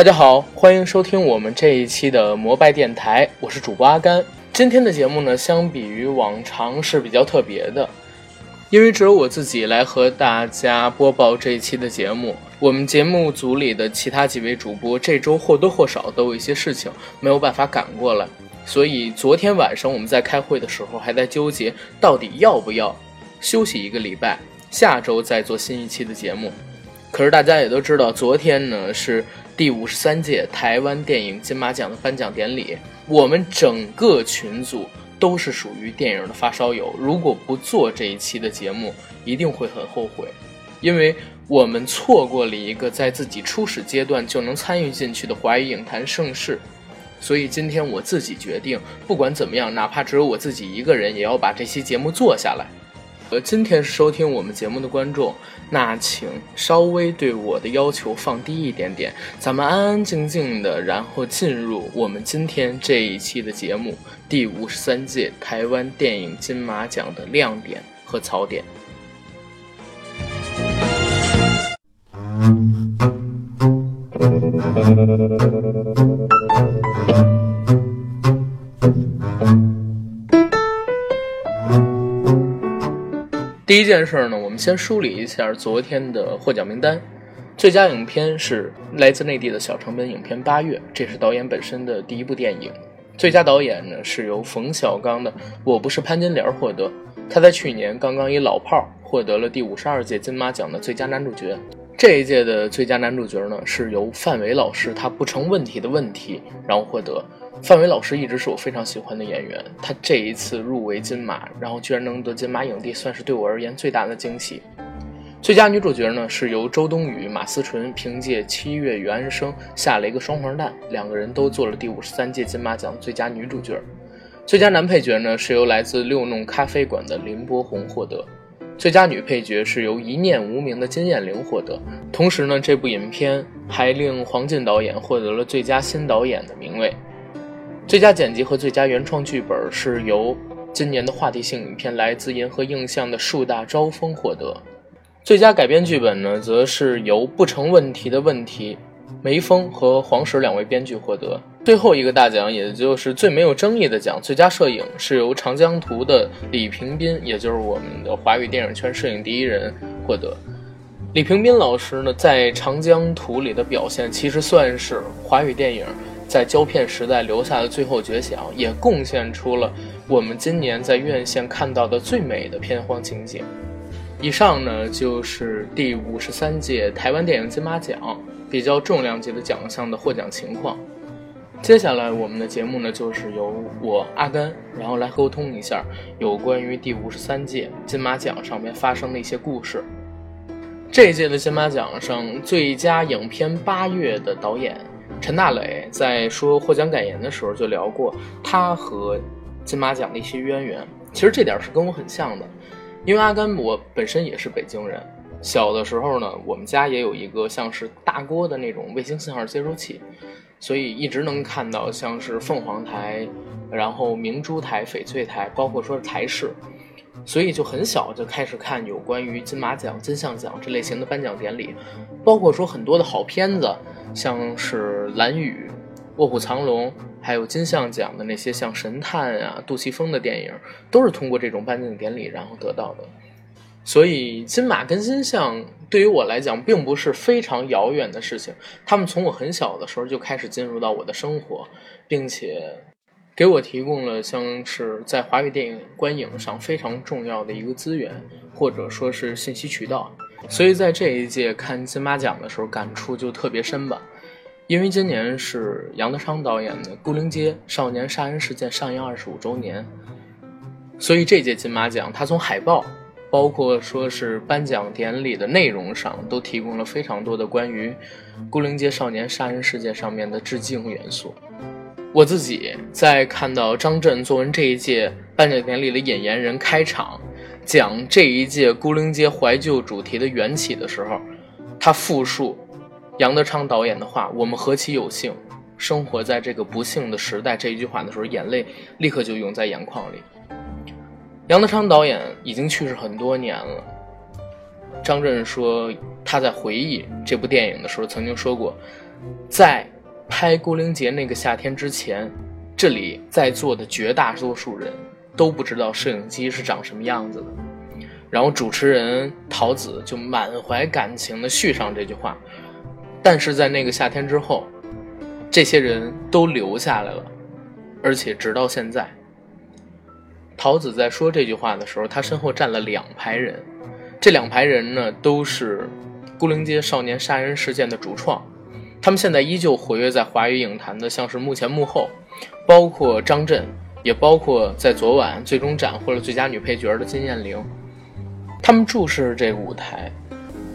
大家好，欢迎收听我们这一期的摩拜电台，我是主播阿甘。今天的节目呢，相比于往常是比较特别的，因为只有我自己来和大家播报这一期的节目。我们节目组里的其他几位主播这周或多或少都有一些事情没有办法赶过来，所以昨天晚上我们在开会的时候还在纠结，到底要不要休息一个礼拜，下周再做新一期的节目。可是大家也都知道，昨天呢是。第五十三届台湾电影金马奖的颁奖典礼，我们整个群组都是属于电影的发烧友。如果不做这一期的节目，一定会很后悔，因为我们错过了一个在自己初始阶段就能参与进去的华语影坛盛世。所以今天我自己决定，不管怎么样，哪怕只有我自己一个人，也要把这期节目做下来。呃，今天是收听我们节目的观众，那请稍微对我的要求放低一点点，咱们安安静静的，然后进入我们今天这一期的节目——第五十三届台湾电影金马奖的亮点和槽点。第一件事呢，我们先梳理一下昨天的获奖名单。最佳影片是来自内地的小成本影片《八月》，这是导演本身的第一部电影。最佳导演呢是由冯小刚的《我不是潘金莲》获得，他在去年刚刚以《老炮儿》获得了第五十二届金马奖的最佳男主角。这一届的最佳男主角呢是由范伟老师他不成问题的问题然后获得。范伟老师一直是我非常喜欢的演员，他这一次入围金马，然后居然能得金马影帝，算是对我而言最大的惊喜。最佳女主角呢是由周冬雨、马思纯凭借《七月与安生》下了一个双黄蛋，两个人都做了第五十三届金马奖最佳女主角。最佳男配角呢是由来自六弄咖啡馆的林柏宏获得，最佳女配角是由一念无名的金燕玲获得。同时呢，这部影片还令黄晋导演获得了最佳新导演的名位。最佳剪辑和最佳原创剧本是由今年的话题性影片来自银河映像的树大招风获得。最佳改编剧本呢，则是由不成问题的问题梅峰和黄石两位编剧获得。最后一个大奖，也就是最没有争议的奖，最佳摄影是由长江图的李平斌，也就是我们的华语电影圈摄影第一人获得。李平斌老师呢，在长江图里的表现，其实算是华语电影。在胶片时代留下的最后绝响，也贡献出了我们今年在院线看到的最美的片荒情景。以上呢就是第五十三届台湾电影金马奖比较重量级的奖项的获奖情况。接下来我们的节目呢就是由我阿甘，然后来沟通一下有关于第五十三届金马奖上面发生的一些故事。这届的金马奖上最佳影片《八月》的导演。陈大磊在说获奖感言的时候就聊过他和金马奖的一些渊源，其实这点是跟我很像的，因为阿甘我本身也是北京人，小的时候呢，我们家也有一个像是大锅的那种卫星信号接收器，所以一直能看到像是凤凰台，然后明珠台、翡翠台，包括说台视，所以就很小就开始看有关于金马奖、金像奖这类型的颁奖典礼，包括说很多的好片子。像是《蓝雨》《卧虎藏龙》，还有金像奖的那些像神探啊、杜琪峰的电影，都是通过这种颁奖典礼然后得到的。所以金马跟金像对于我来讲，并不是非常遥远的事情。他们从我很小的时候就开始进入到我的生活，并且给我提供了像是在华语电影观影上非常重要的一个资源，或者说是信息渠道。所以在这一届看金马奖的时候，感触就特别深吧。因为今年是杨德昌导演的《孤灵街少年杀人事件》上映二十五周年，所以这届金马奖，他从海报，包括说是颁奖典礼的内容上，都提供了非常多的关于《孤灵街少年杀人事件》上面的致敬元素。我自己在看到张震作为这一届颁奖典礼的引言人开场。讲这一届孤灵街怀旧主题的缘起的时候，他复述杨德昌导演的话：“我们何其有幸，生活在这个不幸的时代。”这一句话的时候，眼泪立刻就涌在眼眶里。杨德昌导演已经去世很多年了。张震说他在回忆这部电影的时候，曾经说过，在拍《孤零节》那个夏天之前，这里在座的绝大多数人都不知道摄影机是长什么样子的。然后主持人陶子就满怀感情的续上这句话，但是在那个夏天之后，这些人都留下来了，而且直到现在。桃子在说这句话的时候，他身后站了两排人，这两排人呢都是孤零街少年杀人事件的主创，他们现在依旧活跃在华语影坛的，像是幕前幕后，包括张震，也包括在昨晚最终斩获了最佳女配角的金燕玲。他们注视着这个舞台，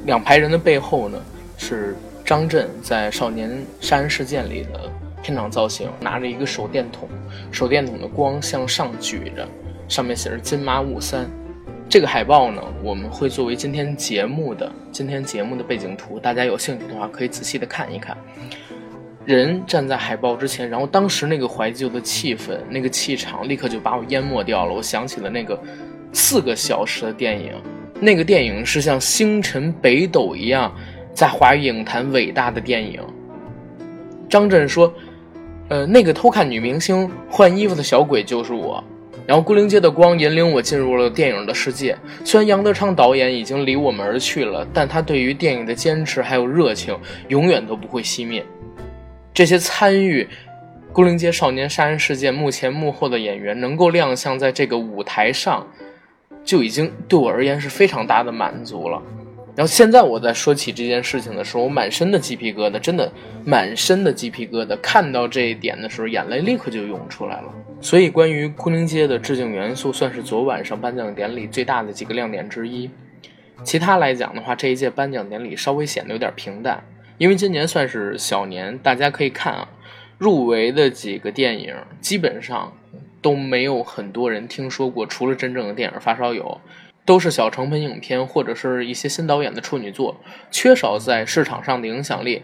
两排人的背后呢是张震在《少年杀人事件》里的片场造型，拿着一个手电筒，手电筒的光向上举着，上面写着“金马五三”。这个海报呢，我们会作为今天节目的今天节目的背景图，大家有兴趣的话可以仔细的看一看。人站在海报之前，然后当时那个怀旧的气氛，那个气场立刻就把我淹没掉了。我想起了那个四个小时的电影。那个电影是像星辰北斗一样，在华语影坛伟大的电影。张震说：“呃，那个偷看女明星换衣服的小鬼就是我。”然后《孤零街的光》引领我进入了电影的世界。虽然杨德昌导演已经离我们而去了，但他对于电影的坚持还有热情，永远都不会熄灭。这些参与《孤零街少年杀人事件》幕前幕后的演员，能够亮相在这个舞台上。就已经对我而言是非常大的满足了。然后现在我在说起这件事情的时候，我满身的鸡皮疙瘩，真的满身的鸡皮疙瘩。看到这一点的时候，眼泪立刻就涌出来了。所以，关于《昆凌街》的致敬元素，算是昨晚上颁奖典礼最大的几个亮点之一。其他来讲的话，这一届颁奖典礼稍微显得有点平淡，因为今年算是小年，大家可以看啊，入围的几个电影基本上。都没有很多人听说过，除了真正的电影发烧友，都是小成本影片或者是一些新导演的处女作，缺少在市场上的影响力。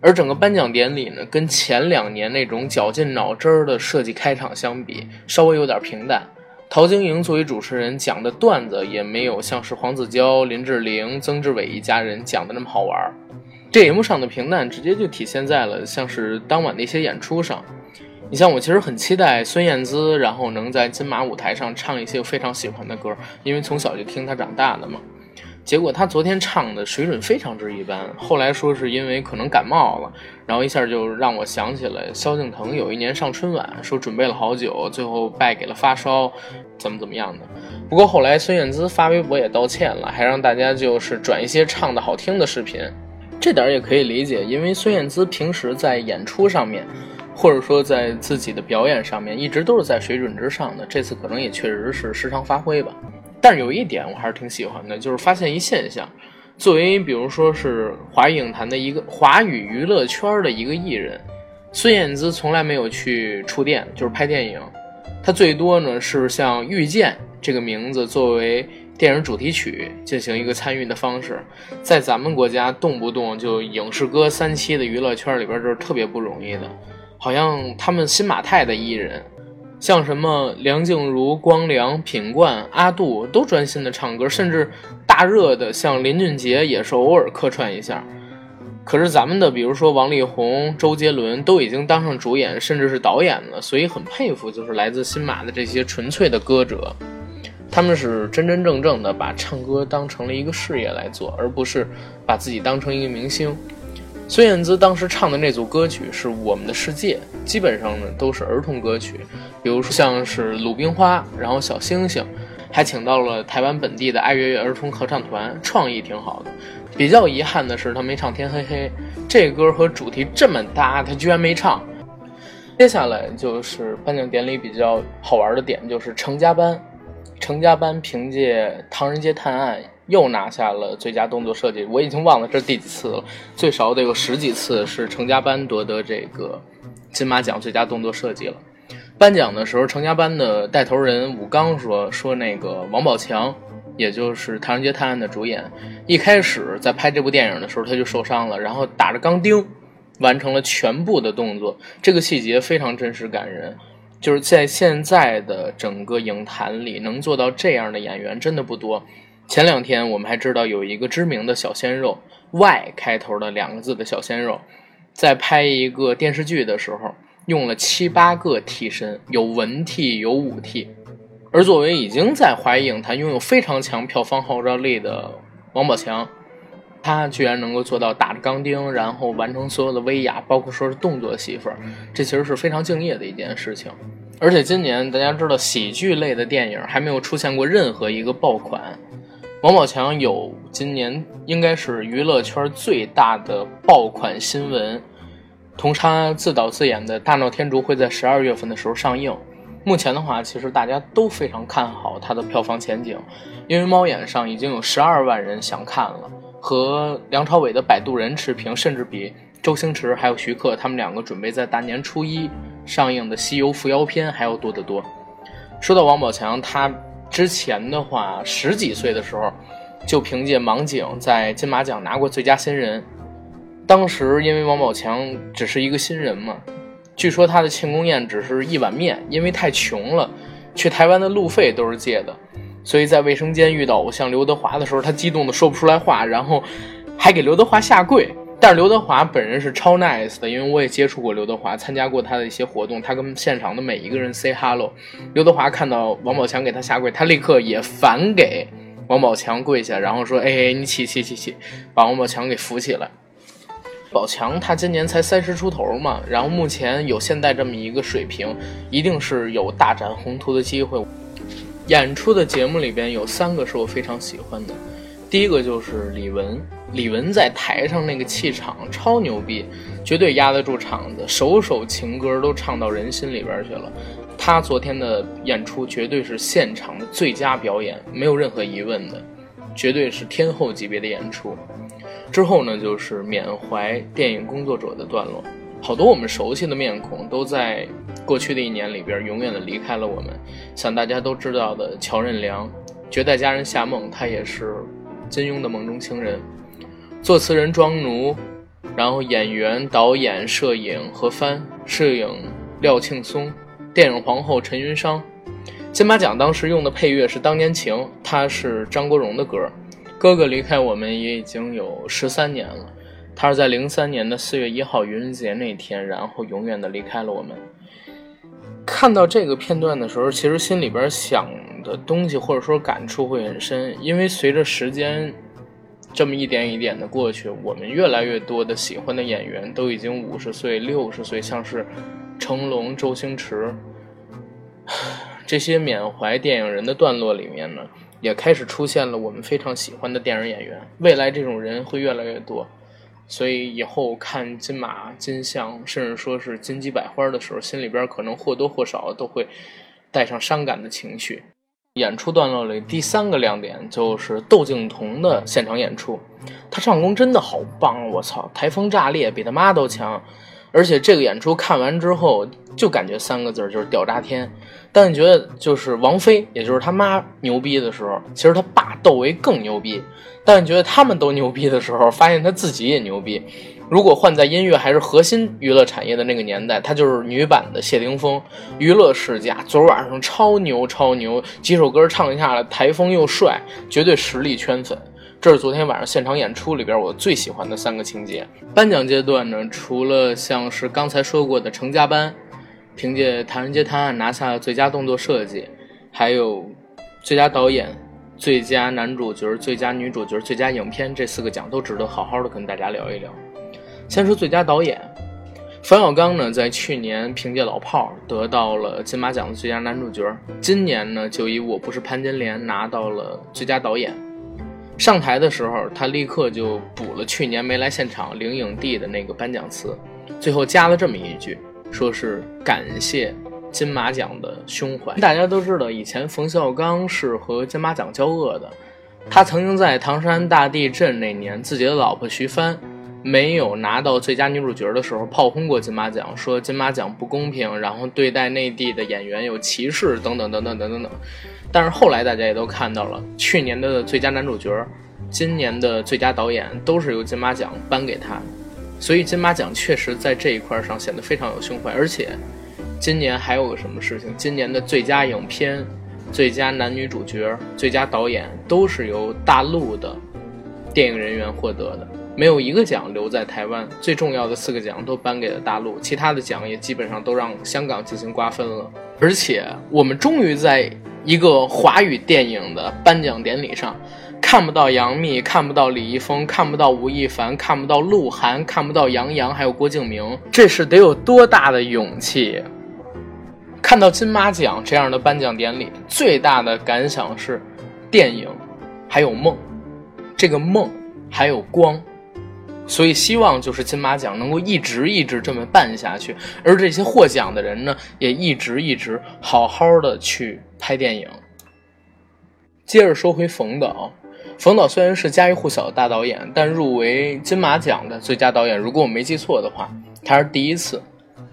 而整个颁奖典礼呢，跟前两年那种绞尽脑汁儿的设计开场相比，稍微有点平淡。陶晶莹作为主持人讲的段子，也没有像是黄子佼、林志玲、曾志伟一家人讲的那么好玩。这节目上的平淡，直接就体现在了像是当晚的一些演出上。你像我其实很期待孙燕姿，然后能在金马舞台上唱一些非常喜欢的歌，因为从小就听她长大的嘛。结果她昨天唱的水准非常之一般，后来说是因为可能感冒了，然后一下就让我想起了萧敬腾有一年上春晚，说准备了好久，最后败给了发烧，怎么怎么样的。不过后来孙燕姿发微博也道歉了，还让大家就是转一些唱的好听的视频，这点也可以理解，因为孙燕姿平时在演出上面。或者说，在自己的表演上面一直都是在水准之上的，这次可能也确实是失常发挥吧。但是有一点我还是挺喜欢的，就是发现一现象：作为比如说是华语影坛的一个华语娱乐圈的一个艺人，孙燕姿从来没有去触电，就是拍电影。她最多呢是像《遇见》这个名字作为电影主题曲进行一个参与的方式，在咱们国家动不动就影视歌三栖的娱乐圈里边，这是特别不容易的。好像他们新马泰的艺人，像什么梁静茹、光良、品冠、阿杜都专心的唱歌，甚至大热的像林俊杰也是偶尔客串一下。可是咱们的，比如说王力宏、周杰伦都已经当上主演，甚至是导演了，所以很佩服，就是来自新马的这些纯粹的歌者，他们是真真正正的把唱歌当成了一个事业来做，而不是把自己当成一个明星。孙燕姿当时唱的那组歌曲是我们的世界，基本上呢都是儿童歌曲，比如说像是鲁冰花，然后小星星，还请到了台湾本地的爱乐乐儿童合唱团，创意挺好的。比较遗憾的是他没唱天黑黑，这歌和主题这么搭，他居然没唱。接下来就是颁奖典礼比较好玩的点，就是成家班，成家班凭借《唐人街探案》。又拿下了最佳动作设计，我已经忘了这是第几次了，最少得有十几次是成家班夺得这个金马奖最佳动作设计了。颁奖的时候，成家班的带头人武刚说：“说那个王宝强，也就是《唐人街探案》的主演，一开始在拍这部电影的时候他就受伤了，然后打着钢钉完成了全部的动作，这个细节非常真实感人。就是在现在的整个影坛里，能做到这样的演员真的不多。”前两天我们还知道有一个知名的小鲜肉 Y 开头的两个字的小鲜肉，在拍一个电视剧的时候，用了七八个替身，有文替，有武替。而作为已经在华语影坛拥有非常强票房号召力的王宝强，他居然能够做到打着钢钉，然后完成所有的威亚，包括说是动作戏份，这其实是非常敬业的一件事情。而且今年大家知道，喜剧类的电影还没有出现过任何一个爆款。王宝强有今年应该是娱乐圈最大的爆款新闻，同他自导自演的《大闹天竺》会在十二月份的时候上映。目前的话，其实大家都非常看好它的票房前景，因为猫眼上已经有十二万人想看了，和梁朝伟的《摆渡人》持平，甚至比周星驰还有徐克他们两个准备在大年初一上映的《西游伏妖篇》还要多得多。说到王宝强，他之前的话十几岁的时候，就凭借《盲井》在金马奖拿过最佳新人，当时因为王宝强只是一个新人嘛。据说他的庆功宴只是一碗面，因为太穷了，去台湾的路费都是借的，所以在卫生间遇到偶像刘德华的时候，他激动的说不出来话，然后还给刘德华下跪。但是刘德华本人是超 nice 的，因为我也接触过刘德华，参加过他的一些活动，他跟现场的每一个人 say hello。刘德华看到王宝强给他下跪，他立刻也反给王宝强跪下，然后说：“哎，你起起起起，把王宝强给扶起来。”宝强他今年才三十出头嘛，然后目前有现在这么一个水平，一定是有大展宏图的机会。演出的节目里边有三个是我非常喜欢的，第一个就是李玟，李玟在台上那个气场超牛逼，绝对压得住场子，首首情歌都唱到人心里边去了。他昨天的演出绝对是现场的最佳表演，没有任何疑问的，绝对是天后级别的演出。之后呢，就是缅怀电影工作者的段落。好多我们熟悉的面孔都在过去的一年里边永远的离开了我们。像大家都知道的乔任梁，《绝代佳人》夏梦，他也是金庸的梦中情人。作词人庄奴，然后演员、导演、摄影何帆，摄影廖庆松，电影皇后陈云裳。金马奖当时用的配乐是《当年情》，它是张国荣的歌。哥哥离开我们也已经有十三年了，他是在零三年的四月一号愚人节那天，然后永远的离开了我们。看到这个片段的时候，其实心里边想的东西或者说感触会很深，因为随着时间这么一点一点的过去，我们越来越多的喜欢的演员都已经五十岁、六十岁，像是成龙、周星驰 这些缅怀电影人的段落里面呢。也开始出现了我们非常喜欢的电影演员，未来这种人会越来越多，所以以后看金马、金像，甚至说是金鸡百花的时候，心里边可能或多或少都会带上伤感的情绪。演出段落里第三个亮点就是窦靖童的现场演出，他唱功真的好棒，我操，台风炸裂，比他妈都强。而且这个演出看完之后，就感觉三个字就是屌炸天。但你觉得，就是王菲，也就是他妈牛逼的时候，其实他爸窦唯更牛逼。但你觉得他们都牛逼的时候，发现他自己也牛逼。如果换在音乐还是核心娱乐产业的那个年代，他就是女版的谢霆锋，娱乐世家。昨晚上超牛超牛，几首歌唱下来，台风又帅，绝对实力圈粉。这是昨天晚上现场演出里边我最喜欢的三个情节。颁奖阶段呢，除了像是刚才说过的成家班，凭借《唐人街探案》拿下了最佳动作设计，还有最佳导演、最佳男主角、最佳女主角、最佳影片这四个奖都值得好好的跟大家聊一聊。先说最佳导演，冯小刚呢，在去年凭借《老炮儿》得到了金马奖的最佳男主角，今年呢就以《我不是潘金莲》拿到了最佳导演。上台的时候，他立刻就补了去年没来现场领影帝的那个颁奖词，最后加了这么一句，说是感谢金马奖的胸怀。大家都知道，以前冯小刚是和金马奖交恶的，他曾经在唐山大地震那年，自己的老婆徐帆没有拿到最佳女主角的时候，炮轰过金马奖，说金马奖不公平，然后对待内地的演员有歧视，等等等等等等等。但是后来大家也都看到了，去年的最佳男主角，今年的最佳导演都是由金马奖颁给他，所以金马奖确实在这一块上显得非常有胸怀。而且，今年还有个什么事情？今年的最佳影片、最佳男女主角、最佳导演都是由大陆的电影人员获得的。没有一个奖留在台湾，最重要的四个奖都颁给了大陆，其他的奖也基本上都让香港进行瓜分了。而且，我们终于在一个华语电影的颁奖典礼上，看不到杨幂，看不到李易峰，看不到吴亦凡，看不到鹿晗，看不到杨洋，还有郭敬明，这是得有多大的勇气？看到金马奖这样的颁奖典礼，最大的感想是，电影还有梦，这个梦还有光。所以希望就是金马奖能够一直一直这么办下去，而这些获奖的人呢，也一直一直好好的去拍电影。接着说回冯导，冯导虽然是家喻户晓的大导演，但入围金马奖的最佳导演，如果我没记错的话，他是第一次。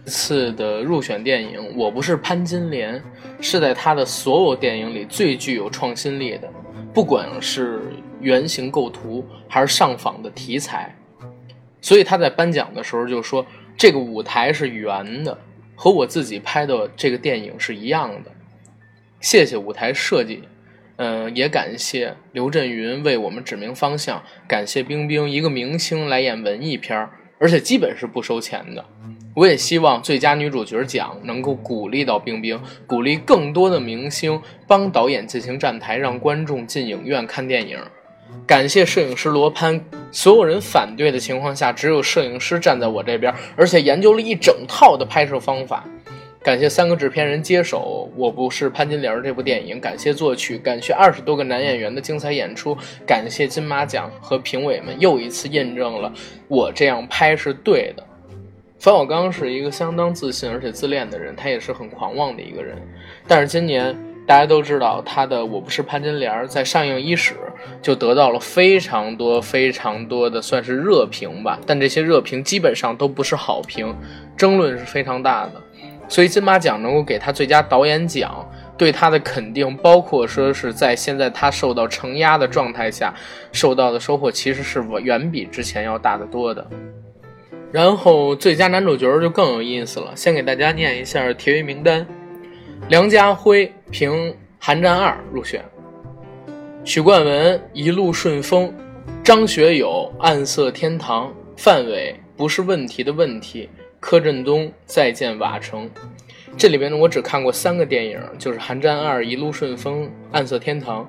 次的入选电影《我不是潘金莲》，是在他的所有电影里最具有创新力的，不管是原型构图还是上访的题材。所以他在颁奖的时候就说：“这个舞台是圆的，和我自己拍的这个电影是一样的。”谢谢舞台设计，嗯，也感谢刘震云为我们指明方向，感谢冰冰一个明星来演文艺片儿而且基本是不收钱的。我也希望最佳女主角奖能够鼓励到冰冰，鼓励更多的明星帮导演进行站台，让观众进影院看电影。感谢摄影师罗潘，所有人反对的情况下，只有摄影师站在我这边，而且研究了一整套的拍摄方法。感谢三个制片人接手《我不是潘金莲》这部电影，感谢作曲，感谢二十多个男演员的精彩演出，感谢金马奖和评委们又一次印证了我这样拍是对的。冯小刚是一个相当自信而且自恋的人，他也是很狂妄的一个人，但是今年。大家都知道他的《我不是潘金莲》在上映伊始就得到了非常多、非常多的算是热评吧，但这些热评基本上都不是好评，争论是非常大的。所以金马奖能够给他最佳导演奖，对他的肯定，包括说是在现在他受到承压的状态下受到的收获，其实是远比之前要大得多的。然后最佳男主角就更有意思了，先给大家念一下提名名单。梁家辉凭《寒战二》入选，许冠文《一路顺风》，张学友《暗色天堂》，范伟不是问题的问题，柯震东《再见瓦城》。这里边呢，我只看过三个电影，就是《寒战二》《一路顺风》《暗色天堂》，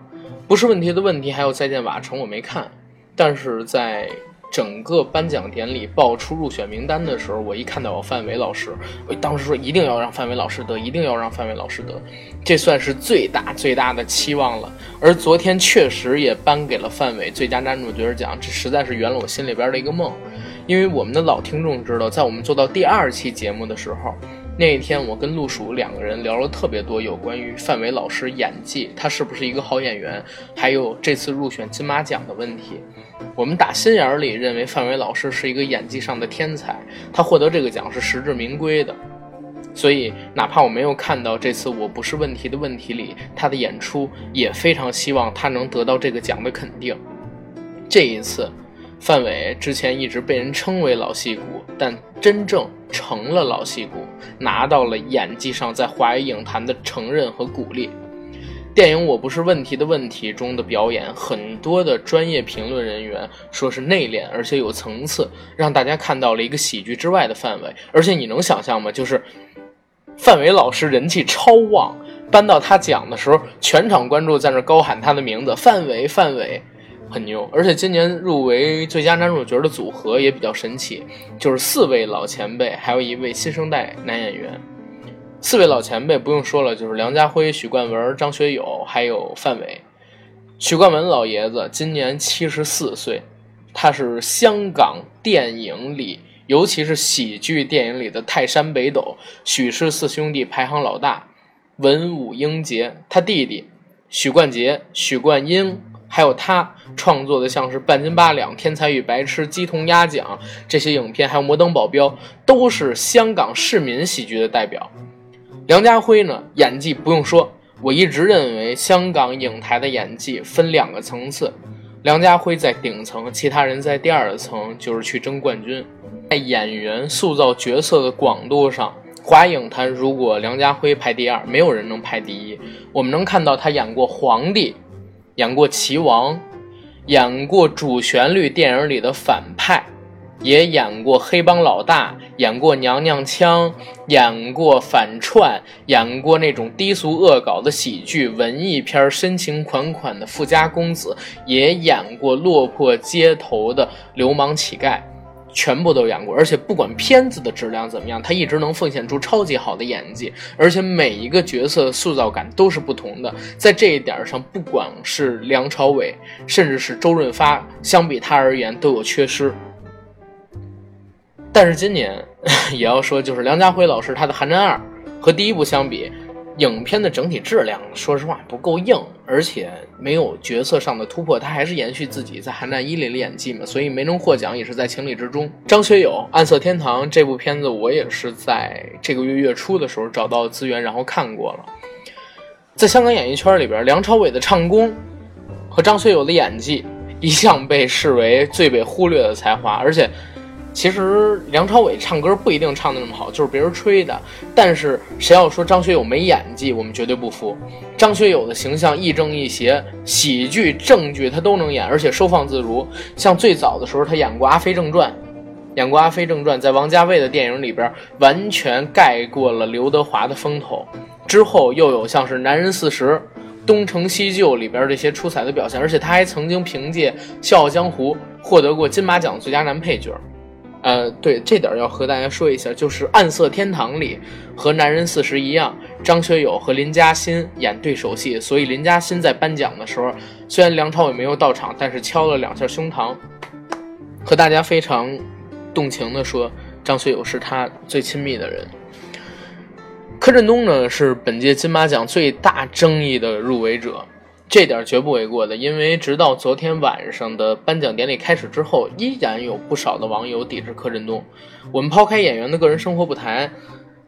不是问题的问题，还有《再见瓦城》，我没看，但是在。整个颁奖典礼爆出入选名单的时候，我一看到范伟老师，我当时说一定要让范伟老师得，一定要让范伟老师得，这算是最大最大的期望了。而昨天确实也颁给了范伟最佳男主角奖，这实在是圆了我心里边的一个梦。因为我们的老听众知道，在我们做到第二期节目的时候。那一天，我跟陆鼠两个人聊了特别多有关于范伟老师演技，他是不是一个好演员，还有这次入选金马奖的问题。我们打心眼里认为范伟老师是一个演技上的天才，他获得这个奖是实至名归的。所以，哪怕我没有看到这次《我不是问题的问题》里他的演出，也非常希望他能得到这个奖的肯定。这一次。范伟之前一直被人称为老戏骨，但真正成了老戏骨，拿到了演技上在华语影坛的承认和鼓励。电影《我不是问题的问题》中的表演，很多的专业评论人员说是内敛而且有层次，让大家看到了一个喜剧之外的范伟。而且你能想象吗？就是范伟老师人气超旺，搬到他讲的时候，全场观众在那高喊他的名字：范伟，范伟。很牛，而且今年入围最佳男主角的组合也比较神奇，就是四位老前辈，还有一位新生代男演员。四位老前辈不用说了，就是梁家辉、许冠文、张学友，还有范伟。许冠文老爷子今年七十四岁，他是香港电影里，尤其是喜剧电影里的泰山北斗，许氏四兄弟排行老大，文武英杰。他弟弟许冠杰、许冠英。还有他创作的像是《半斤八两》《天才与白痴》《鸡同鸭讲》这些影片，还有《摩登保镖》，都是香港市民喜剧的代表。梁家辉呢，演技不用说，我一直认为香港影坛的演技分两个层次，梁家辉在顶层，其他人在第二层，就是去争冠军。在演员塑造角色的广度上，华影坛如果梁家辉排第二，没有人能排第一。我们能看到他演过皇帝。演过齐王，演过主旋律电影里的反派，也演过黑帮老大，演过娘娘腔，演过反串，演过那种低俗恶搞的喜剧、文艺片、深情款款的富家公子，也演过落魄街头的流氓乞丐。全部都演过，而且不管片子的质量怎么样，他一直能奉献出超级好的演技，而且每一个角色塑造感都是不同的。在这一点上，不管是梁朝伟，甚至是周润发，相比他而言都有缺失。但是今年 也要说，就是梁家辉老师他的《寒战二》和第一部相比。影片的整体质量，说实话不够硬，而且没有角色上的突破，他还是延续自己在《寒战一》里的演技嘛，所以没能获奖也是在情理之中。张学友《暗色天堂》这部片子，我也是在这个月月初的时候找到资源，然后看过了。在香港演艺圈里边，梁朝伟的唱功和张学友的演技一向被视为最被忽略的才华，而且。其实梁朝伟唱歌不一定唱的那么好，就是别人吹的。但是谁要说张学友没演技，我们绝对不服。张学友的形象亦正亦邪，喜剧、正剧他都能演，而且收放自如。像最早的时候，他演过《阿飞正传》，演过《阿飞正传》，在王家卫的电影里边完全盖过了刘德华的风头。之后又有像是《男人四十》《东成西就》里边这些出彩的表现，而且他还曾经凭借《笑傲江湖》获得过金马奖最佳男配角。呃，对，这点要和大家说一下，就是《暗色天堂》里和《男人四十》一样，张学友和林嘉欣演对手戏，所以林嘉欣在颁奖的时候，虽然梁朝伟没有到场，但是敲了两下胸膛，和大家非常动情的说，张学友是他最亲密的人。柯震东呢，是本届金马奖最大争议的入围者。这点绝不为过的，因为直到昨天晚上的颁奖典礼开始之后，依然有不少的网友抵制柯震东。我们抛开演员的个人生活不谈。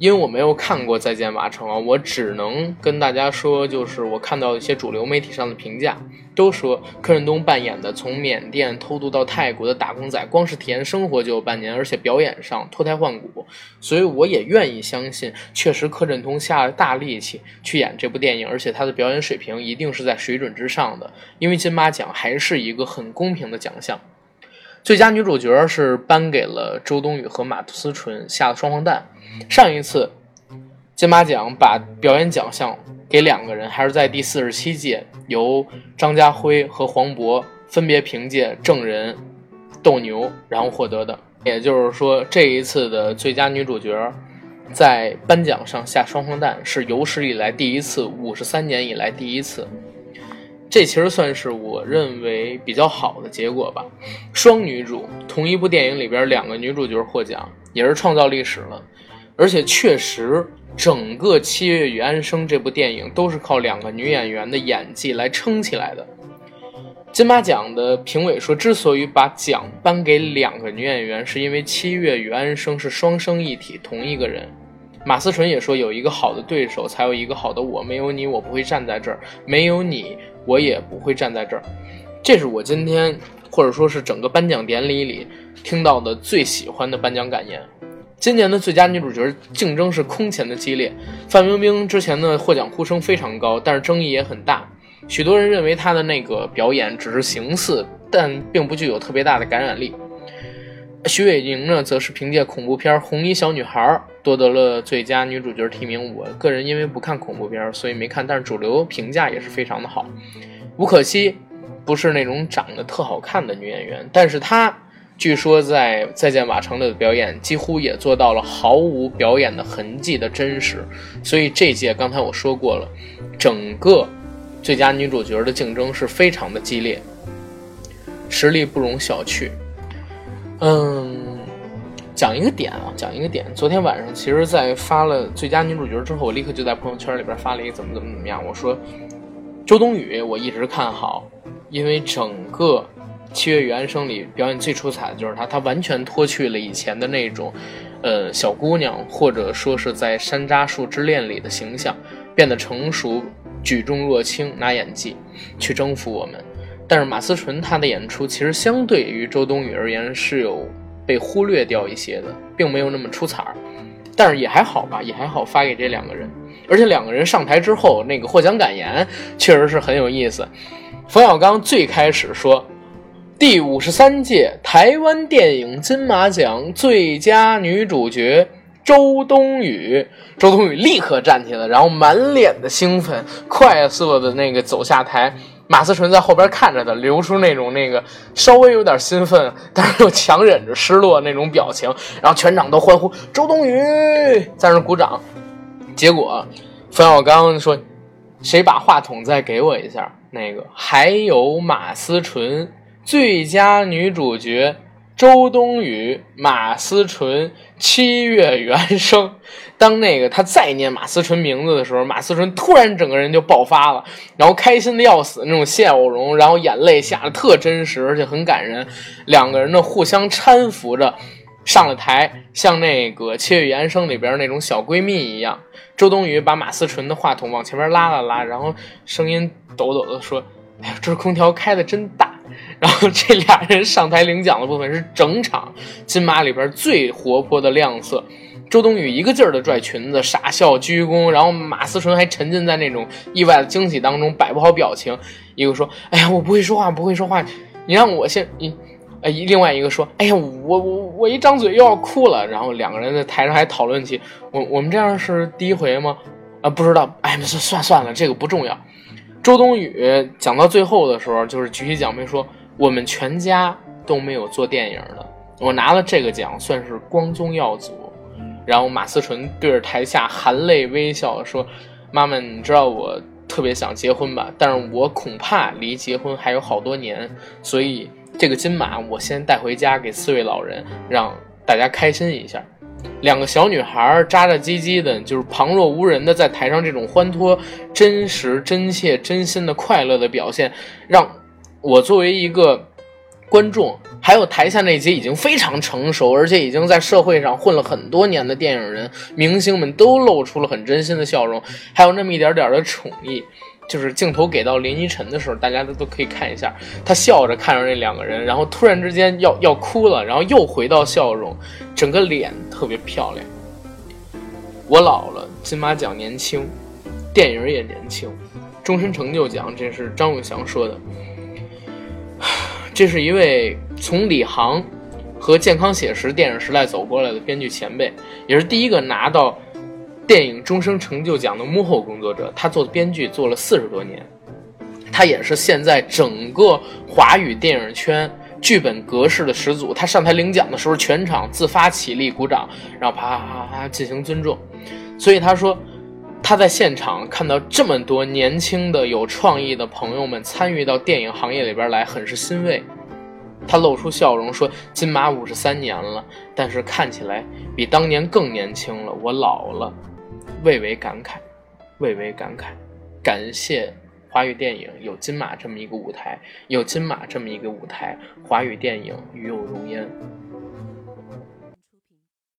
因为我没有看过《再见瓦城》啊，我只能跟大家说，就是我看到一些主流媒体上的评价，都说柯震东扮演的从缅甸偷渡到泰国的打工仔，光是体验生活就有半年，而且表演上脱胎换骨，所以我也愿意相信，确实柯震东下了大力气去演这部电影，而且他的表演水平一定是在水准之上的。因为金马奖还是一个很公平的奖项，最佳女主角是颁给了周冬雨和马思纯，下了双黄蛋。上一次金马奖把表演奖项给两个人，还是在第四十七届，由张家辉和黄渤分别凭借《证人》《斗牛》然后获得的。也就是说，这一次的最佳女主角在颁奖上下双黄蛋，是有史以来第一次，五十三年以来第一次。这其实算是我认为比较好的结果吧。双女主，同一部电影里边两个女主角获奖，也是创造历史了。而且确实，整个《七月与安生》这部电影都是靠两个女演员的演技来撑起来的。金马奖的评委说，之所以把奖颁给两个女演员，是因为《七月与安生》是双生一体，同一个人。马思纯也说，有一个好的对手，才有一个好的我。没有你，我不会站在这儿；没有你，我也不会站在这儿。这是我今天，或者说是整个颁奖典礼里听到的最喜欢的颁奖感言。今年的最佳女主角竞争是空前的激烈，范冰冰之前的获奖呼声非常高，但是争议也很大。许多人认为她的那个表演只是形似，但并不具有特别大的感染力。徐伟宁呢，则是凭借恐怖片《红衣小女孩》夺得了最佳女主角提名。我个人因为不看恐怖片，所以没看，但是主流评价也是非常的好。吴可希不是那种长得特好看的女演员，但是她。据说在《再见瓦城》的表演几乎也做到了毫无表演的痕迹的真实，所以这届刚才我说过了，整个最佳女主角的竞争是非常的激烈，实力不容小觑。嗯，讲一个点啊，讲一个点。昨天晚上其实，在发了最佳女主角之后，我立刻就在朋友圈里边发了一个怎么怎么怎么样。我说，周冬雨我一直看好，因为整个。《七月与安生》里表演最出彩的就是她，她完全脱去了以前的那种，呃，小姑娘或者说是在《山楂树之恋》里的形象，变得成熟、举重若轻，拿演技去征服我们。但是马思纯她的演出其实相对于周冬雨而言是有被忽略掉一些的，并没有那么出彩儿。但是也还好吧，也还好，发给这两个人。而且两个人上台之后那个获奖感言确实是很有意思。冯小刚最开始说。第五十三届台湾电影金马奖最佳女主角周冬雨。周冬雨立刻站起来，然后满脸的兴奋，快速的那个走下台。马思纯在后边看着的，流出那种那个稍微有点兴奋，但是又强忍着失落那种表情。然后全场都欢呼周冬雨，在那鼓掌。结果冯小刚说：“谁把话筒再给我一下？”那个还有马思纯最佳女主角。周冬雨、马思纯、七月原声。当那个他再念马思纯名字的时候，马思纯突然整个人就爆发了，然后开心的要死那种笑容，然后眼泪下的特真实，而且很感人。两个人呢互相搀扶着上了台，像那个《七月原声》里边那种小闺蜜一样。周冬雨把马思纯的话筒往前面拉了拉，然后声音抖抖的说：“哎呀，这空调开的真大。”然后这俩人上台领奖的部分是整场金马里边最活泼的亮色。周冬雨一个劲儿的拽裙子，傻笑鞠躬，然后马思纯还沉浸在那种意外的惊喜当中，摆不好表情。一个说：“哎呀，我不会说话，不会说话，你让我先……你……哎，另外一个说：哎呀，我我我一张嘴又要哭了。然后两个人在台上还讨论起：我我们这样是第一回吗？啊，不知道。哎，算算算了，这个不重要。”周冬雨讲到最后的时候，就是举起奖杯说：“我们全家都没有做电影的，我拿了这个奖算是光宗耀祖。”然后马思纯对着台下含泪微笑说：“妈妈，你知道我特别想结婚吧？但是我恐怕离结婚还有好多年，所以这个金马我先带回家给四位老人，让大家开心一下。”两个小女孩扎扎唧唧的，就是旁若无人的在台上这种欢脱、真实、真切、真心的快乐的表现，让我作为一个观众，还有台下那些已经非常成熟，而且已经在社会上混了很多年的电影人、明星们都露出了很真心的笑容，还有那么一点点的宠溺。就是镜头给到林依晨的时候，大家都都可以看一下，她笑着看着那两个人，然后突然之间要要哭了，然后又回到笑容，整个脸特别漂亮。我老了，金马奖年轻，电影也年轻，终身成就奖，这是张永祥说的。这是一位从李航和健康写实电影时代走过来的编剧前辈，也是第一个拿到。电影终生成就奖的幕后工作者，他做编剧做了四十多年，他也是现在整个华语电影圈剧本格式的始祖。他上台领奖的时候，全场自发起立鼓掌，然后啪啪啪进行尊重。所以他说，他在现场看到这么多年轻的有创意的朋友们参与到电影行业里边来，很是欣慰。他露出笑容说：“金马五十三年了，但是看起来比当年更年轻了。我老了。”蔚为感慨，蔚为感慨，感谢华语电影有金马这么一个舞台，有金马这么一个舞台，华语电影与有荣焉。